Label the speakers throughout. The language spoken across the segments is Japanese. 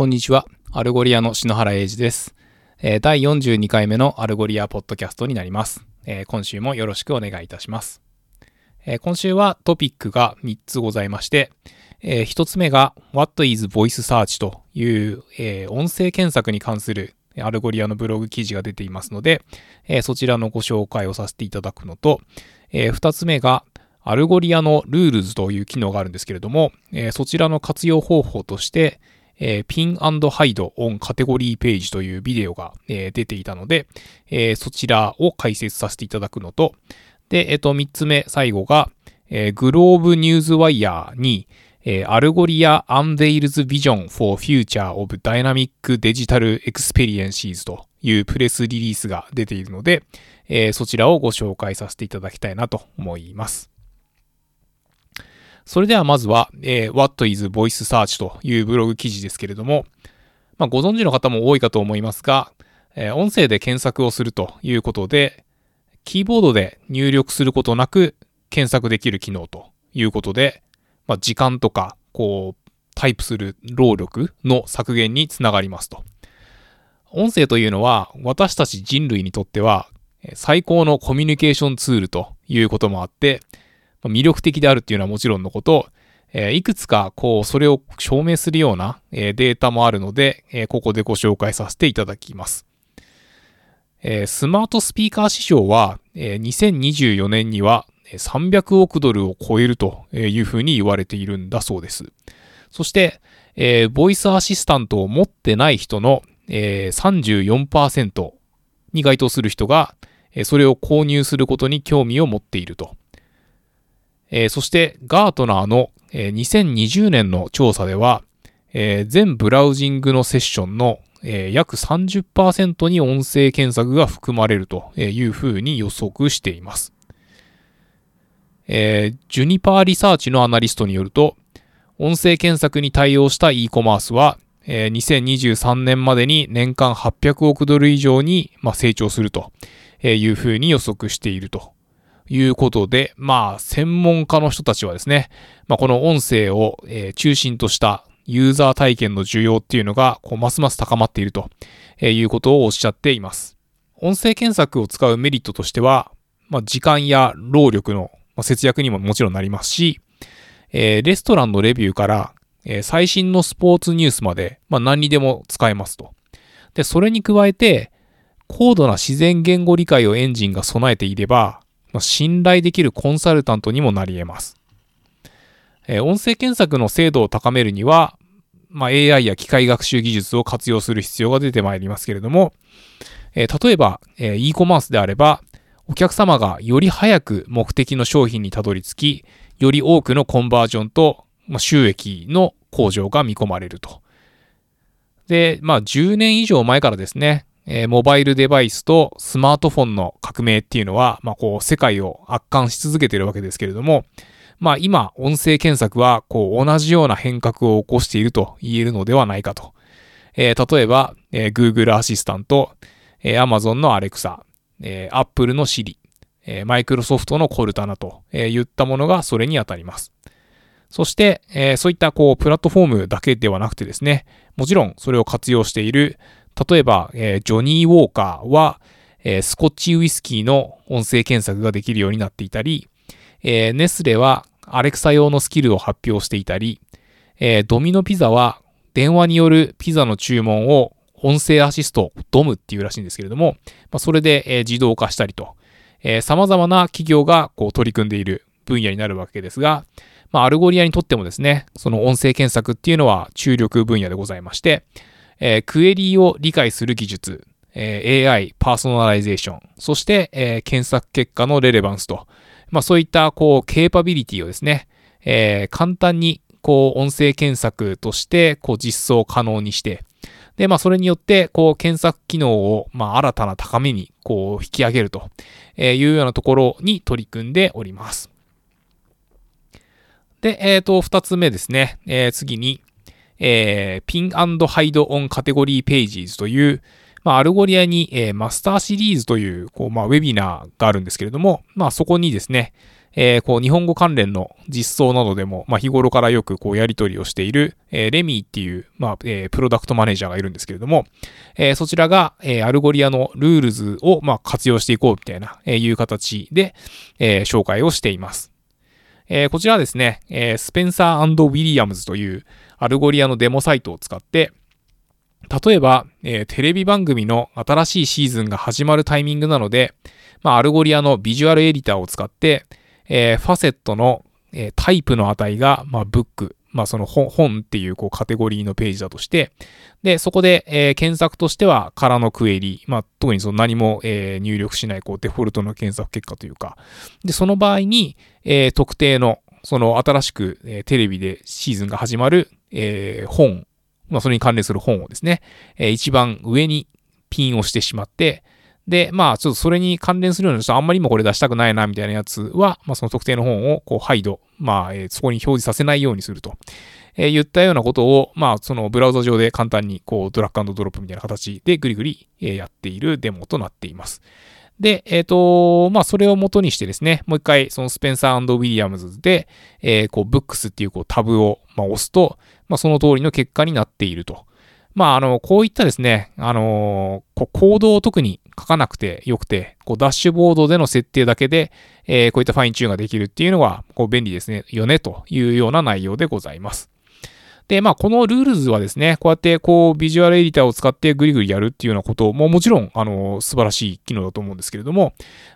Speaker 1: こんにちは。アルゴリアの篠原英二です。えー、第42回目のアルゴリアポッドキャストになります。えー、今週もよろしくお願いいたします。えー、今週はトピックが3つございまして、え1つ目が What is Voice Search という、え音声検索に関するアルゴリアのブログ記事が出ていますので、えそちらのご紹介をさせていただくのと、え2つ目がアルゴリアの Rules という機能があるんですけれども、えそちらの活用方法として、えー、 Pin Hide on Category Page というビデオが、えー、出ていたので、えー、そちらを解説させていただくのと、で、えっ、と、三つ目、最後が、えー、 GlobeNewswire に、えー、 Algolia Unveils Vision for Future of Dynamic Digital Experiences というプレスリリースが出ているので、えー、そちらをご紹介させていただきたいなと思います。それではまずは、えー、What is Voice Search というブログ記事ですけれども、まあ、ご存知の方も多いかと思いますが、えー、音声で検索をするということで、キーボードで入力することなく検索できる機能ということで、まあ、時間とか、こう、タイプする労力の削減につながりますと。音声というのは私たち人類にとっては最高のコミュニケーションツールということもあって、魅力的であるっていうのはもちろんのこと、えいくつかこう、それを証明するような、えデータもあるので、えここでご紹介させていただきます。えスマートスピーカー市場は、え2024年には300億ドルを超えるというふうに言われているんだそうです。そして、えー、ボイスアシスタントを持ってない人の、えー、34%に該当する人が、それを購入することに興味を持っていると。えー、そしてガートナーの、えー、2020年の調査では、えー、全ブラウジングのセッションの、えー、約30%に音声検索が含まれるというふうに予測しています。えー、ジュニパーリサーチのアナリストによると、音声検索に対応した e コマースは、えー、2023年までに年間800億ドル以上に、まあ、成長するというふうに予測しているということで、まあ、専門家の人たちはですね、まあ、この音声を、え中心としたユーザー体験の需要っていうのが、こう、ますます高まっているということをおっしゃっています。音声検索を使うメリットとしては、まあ、時間や労力の節約にももちろんなりますし、えー、レストランのレビューから、えー、最新のスポーツニュースまで、まあ、何にでも使えますと。で、それに加えて、高度な自然言語理解をエンジンが備えていれば、ま信頼できるコンサルタントにもなり得ます。え音声検索の精度を高めるには、まあ、AI や機械学習技術を活用する必要が出てまいりますけれども、え例えば、え e コマースであれば、お客様がより早く目的の商品にたどり着き、より多くのコンバージョンと、ま収益の向上が見込まれると。で、まあ10年以上前からですね、えー、モバイルデバイスとスマートフォンの革命っていうのは、まあ、こう、世界を圧巻し続けてるわけですけれども、まあ、今、音声検索は、こう、同じような変革を起こしていると言えるのではないかと。えー、例えば、えー、Google アシスタント、えー、Amazon の Alexa、えー、Apple の Siri、えー、Microsoft の Cortana と、えー、言ったものがそれにあたります。そして、えー、そういったこうプラットフォームだけではなくてですね、もちろんそれを活用している例えば、えー、ジョニー・ウォーカーは、えー、スコッチウイスキーの音声検索ができるようになっていたり、えー、ネスレはアレクサ用のスキルを発表していたり、えドミノピザは電話によるピザの注文を音声アシスト、ドムっていうらしいんですけれども、まあ、それで、え自動化したりと、えー、様々な企業がこう取り組んでいる分野になるわけですが、まあ、アルゴリアにとってもですね、その音声検索っていうのは注力分野でございまして、えー、クエリーを理解する技術、えー、AI、パーソナライゼーション、そして、えー、検索結果の relevance と、まあそういった、こう、ケーパビリティをですね、えー、簡単に、こう、音声検索として、こう、実装可能にして、で、まあ、それによって、こう、検索機能を、まあ、新たな高みに、こう、引き上げるというようなところに取り組んでおります。で、えっ、ー、と、二つ目ですね。えー、次に、えー、 Pin Hide on Category Pages という、まあ、アルゴリアに、えー、マスターシリーズという、こう、まあ、ウェビナーがあるんですけれども、まあ、そこにですね、えー、こう、日本語関連の実装などでも、まあ、日頃からよくこう、やり取りをしている、えー、レミーっていう、まあ、えー、プロダクトマネージャーがいるんですけれども、えー、そちらが、えー、アルゴリアの Rules を、まあ、活用していこうみたいな、えー、いう形で、えー、紹介をしています。えー、こちらはですね、えー、スペンサーウィリアムズというアルゴリアのデモサイトを使って、例えば、えー、テレビ番組の新しいシーズンが始まるタイミングなので、まあ、アルゴリアのビジュアルエディターを使って、えー、ファセットの、えー、タイプの値が、まあ、ブック、まあ、その本っていうこうカテゴリーのページだとして、で、そこで、えー、検索としては空のクエリ、まあ、特にその何も、えー、入力しないこうデフォルトの検索結果というか、で、その場合に、えー、特定のその新しく、えー、テレビでシーズンが始まる、えー、本まあ、それに関連する本をですね、えー、一番上にピンをしてしまって、で、まあ、ちょっとそれに関連するような人、あんまりもこれ出したくないな、みたいなやつは、まあ、その特定の本を、こう、ハイド、まあ、えー、そこに表示させないようにすると。えー、言ったようなことを、まあ、そのブラウザ上で簡単に、こう、ドラッグドロップみたいな形でぐりぐり、えー、やっているデモとなっています。で、えっ、ー、と、まあ、それを元にしてですね、もう一回、そのスペンサーウィリアムズで、えー、こう、ブックスっていうこうタブを、まあ、押すと、まあ、その通りの結果になっていると。まあ、あの、こういったですね、あのこうコードを特に書かなくてよくて、こうダッシュボードでの設定だけで、えー、こういったファインチューンができるっていうのは、こう便利ですね、よね、というような内容でございます。で、まあ、この Rules はですね、こうやってこう、ビジュアルエディターを使ってグリグリやるっていうようなことももちろん、あの、素晴らしい機能だと思うんですけれども、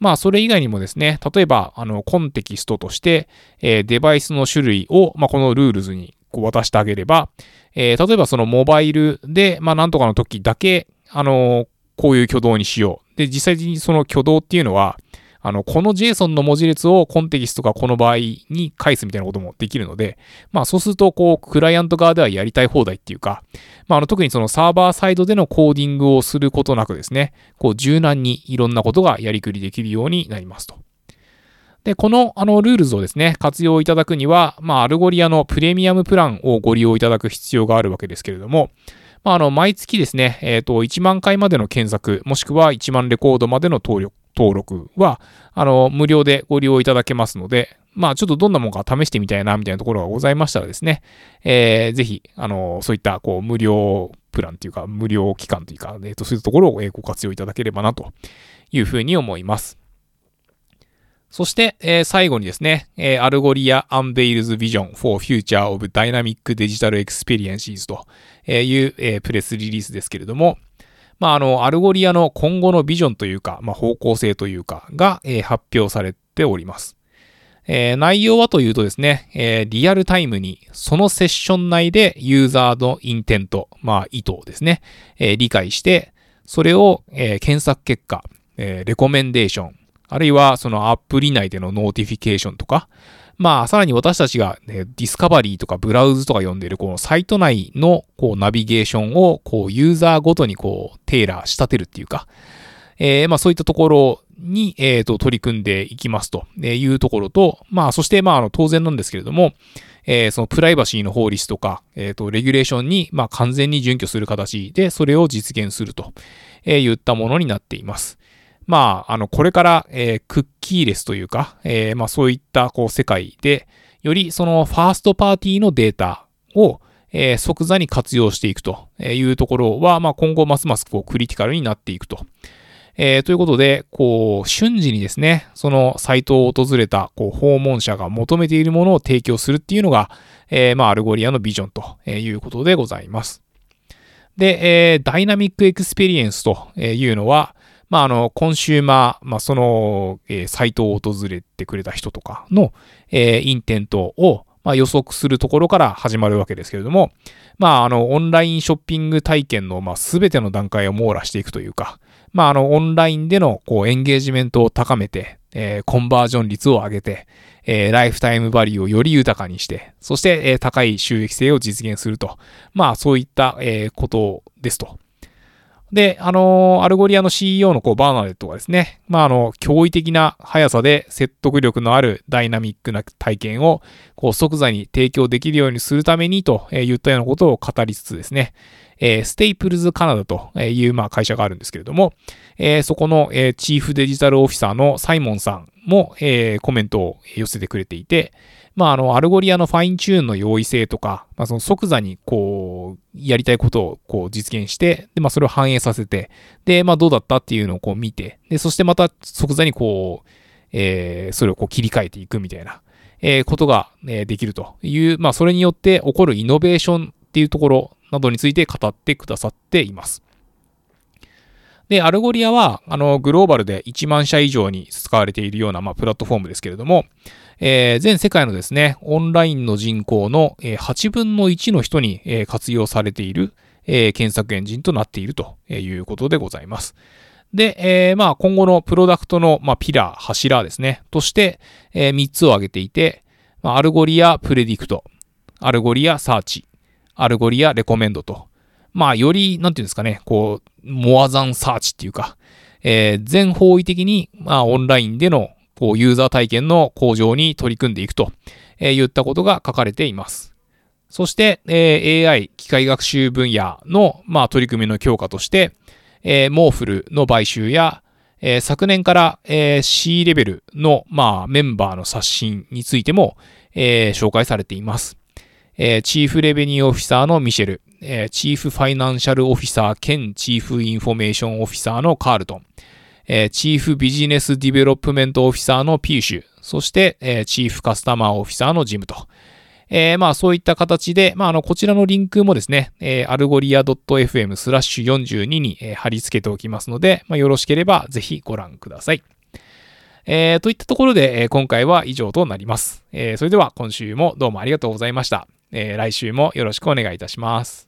Speaker 1: まあ、それ以外にもですね、例えば、あの、コンテキストとして、えー、デバイスの種類を、まあ、この Rules にこう渡してあげれば、えー、例えばそのモバイルで、まあ、なんとかの時だけ、あのこういう挙動にしよう。で、実際にその挙動っていうのは、あの、この JSON の文字列をコンテキストがこの場合に返すみたいなこともできるので、まあそうすると、こう、クライアント側ではやりたい放題っていうか、まああの、特にそのサーバーサイドでのコーディングをすることなくですね、こう、柔軟にいろんなことがやりくりできるようになりますと。で、この、あの、 Rules をですね、活用いただくには、まあ、アルゴリアのプレミアムプランをご利用いただく必要があるわけですけれども、まあ、あの、毎月ですね、えっ、ー、と、1万回までの検索、もしくは1万レコードまでの登録、登録は、あの、無料でご利用いただけますので、まあ、ちょっとどんなものか試してみたいな、みたいなところがございましたらですね、えー、ぜひ、あの、そういった、こう、無料プランというか、無料期間というか、えっ、と、そういうところをご活用いただければな、というふうに思います。そして、えー、最後にですね、えー、 Algolia Unveils Vision for Future of Dynamic Digital Experiences という、えー、プレスリリースですけれども、まあ、あの、アルゴリアの今後のビジョンというか、まあ、方向性というかが、えー、発表されております。えー、内容はというとですね、えー、リアルタイムにそのセッション内でユーザーの intent、まあ意図をですね、えー、理解して、それを、えー、検索結果、えー、レコメンデーション、あるいはそのアプリ内での notification とか、まあ、さらに私たちが、ね、ディスカバリーとかブラウズとか呼んでいるこのサイト内のこうナビゲーションをこうユーザーごとにこうテーラー仕立てるっていうか、えー、まあそういったところに、えー、と取り組んでいきますというところと、まあそしてまああの当然なんですけれども、えー、そのプライバシーの法律とか、えっ、と、レギュレーションに、まあ、完全に準拠する形で、それを実現すると、えー、言ったものになっています。まあ、あの、これから、えー、クッキーレスというか、えー、まあ、そういった、こう、世界で、よりそのファーストパーティーのデータを、えー、即座に活用していくというところは、まあ、今後ますますこうクリティカルになっていくと。えー、ということで、こう、瞬時にですね、そのサイトを訪れたこう訪問者が求めているものを提供するっていうのが、えー、まあ、アルゴリアのビジョンということでございます。で、えー、ダイナミックエクスペリエンスというのは、まあ、あの、コンシューマー、まあ、その、えー、サイトを訪れてくれた人とかの、えー、 intent を、まあ、予測するところから始まるわけですけれども、まあ、あの、オンラインショッピング体験の、まあ、すべての段階を網羅していくというか、まあ、あの、オンラインでの、こう、エンゲージメントを高めて、えー、コンバージョン率を上げて、えー、ライフタイムバリューをより豊かにして、そして、えー、高い収益性を実現すると。まあ、そういった、えー、ことですと。で、あのー、アルゴリアの CEO のこうバーナデットがですね、まあ、あの、驚異的な速さで説得力のあるダイナミックな体験を、こう、即座に提供できるようにするためにとえ言ったようなことを語りつつですね、えー、 Staples Canada という、まあ、会社があるんですけれども、えー、そこの、えー、 Chief Digital Officer のサイモンさんも、えー、コメントを寄せてくれていて、まあ、あの、 Algolia の fine-tune の容易性とか、まあ、その即座に、こう、やりたいことを、こう、実現して、で、まあ、それを反映させて、で、まあ、どうだったっていうのを、こう、見て、で、そしてまた、即座に、こう、えー、それを、こう、切り替えていくみたいな、えー、ことが、えー、できるという、まあ、それによって起こるイノベーションっていうところなどについて語ってくださっています。で、 Algolia は、あの、グローバルで1万社以上に使われているような、まあ、プラットフォームですけれども、えー、全世界のですね、オンラインの人口の8分の1の人に活用されている検索エンジンとなっているということでございます。で、えー、まあ今後のプロダクトの、まあ、 pillar、柱ですね、として、えー、3つを挙げていて、まあ、 Algolia Predict、 Algolia Search、Algolia Recommend と、まあより、なんていうんですかね、こう、 more than search っていうか、えー、全方位的に、まあオンラインでのこうユーザー体験の向上に取り組んでいくと、え言ったことが書かれています。そして、えー、AI、機械学習分野の、まあ、取り組みの強化として、えー、 MorphL の買収や、えー、昨年から、えー、C レベルの、まあ、メンバーの刷新についても、えー、紹介されています。えー、 Chief Revenue Officer のミシェル、えー、 Chief Financial Officer 兼 Chief Information Officer のカールトン、えー、 Chief Business Development Officer のピユーシュ、そして、えー、チーフカスタマーオフィサーのジムと、えー、まあそういった形で、まああの、こちらのリンクもですね、えー、アルゴリア .fm スラッシュ42に、えー、貼り付けておきますので、まあよろしければぜひご覧ください。えー、といったところで、えー、今回は以上となります。えー、それでは今週もどうもありがとうございました。えー、来週もよろしくお願いいたします。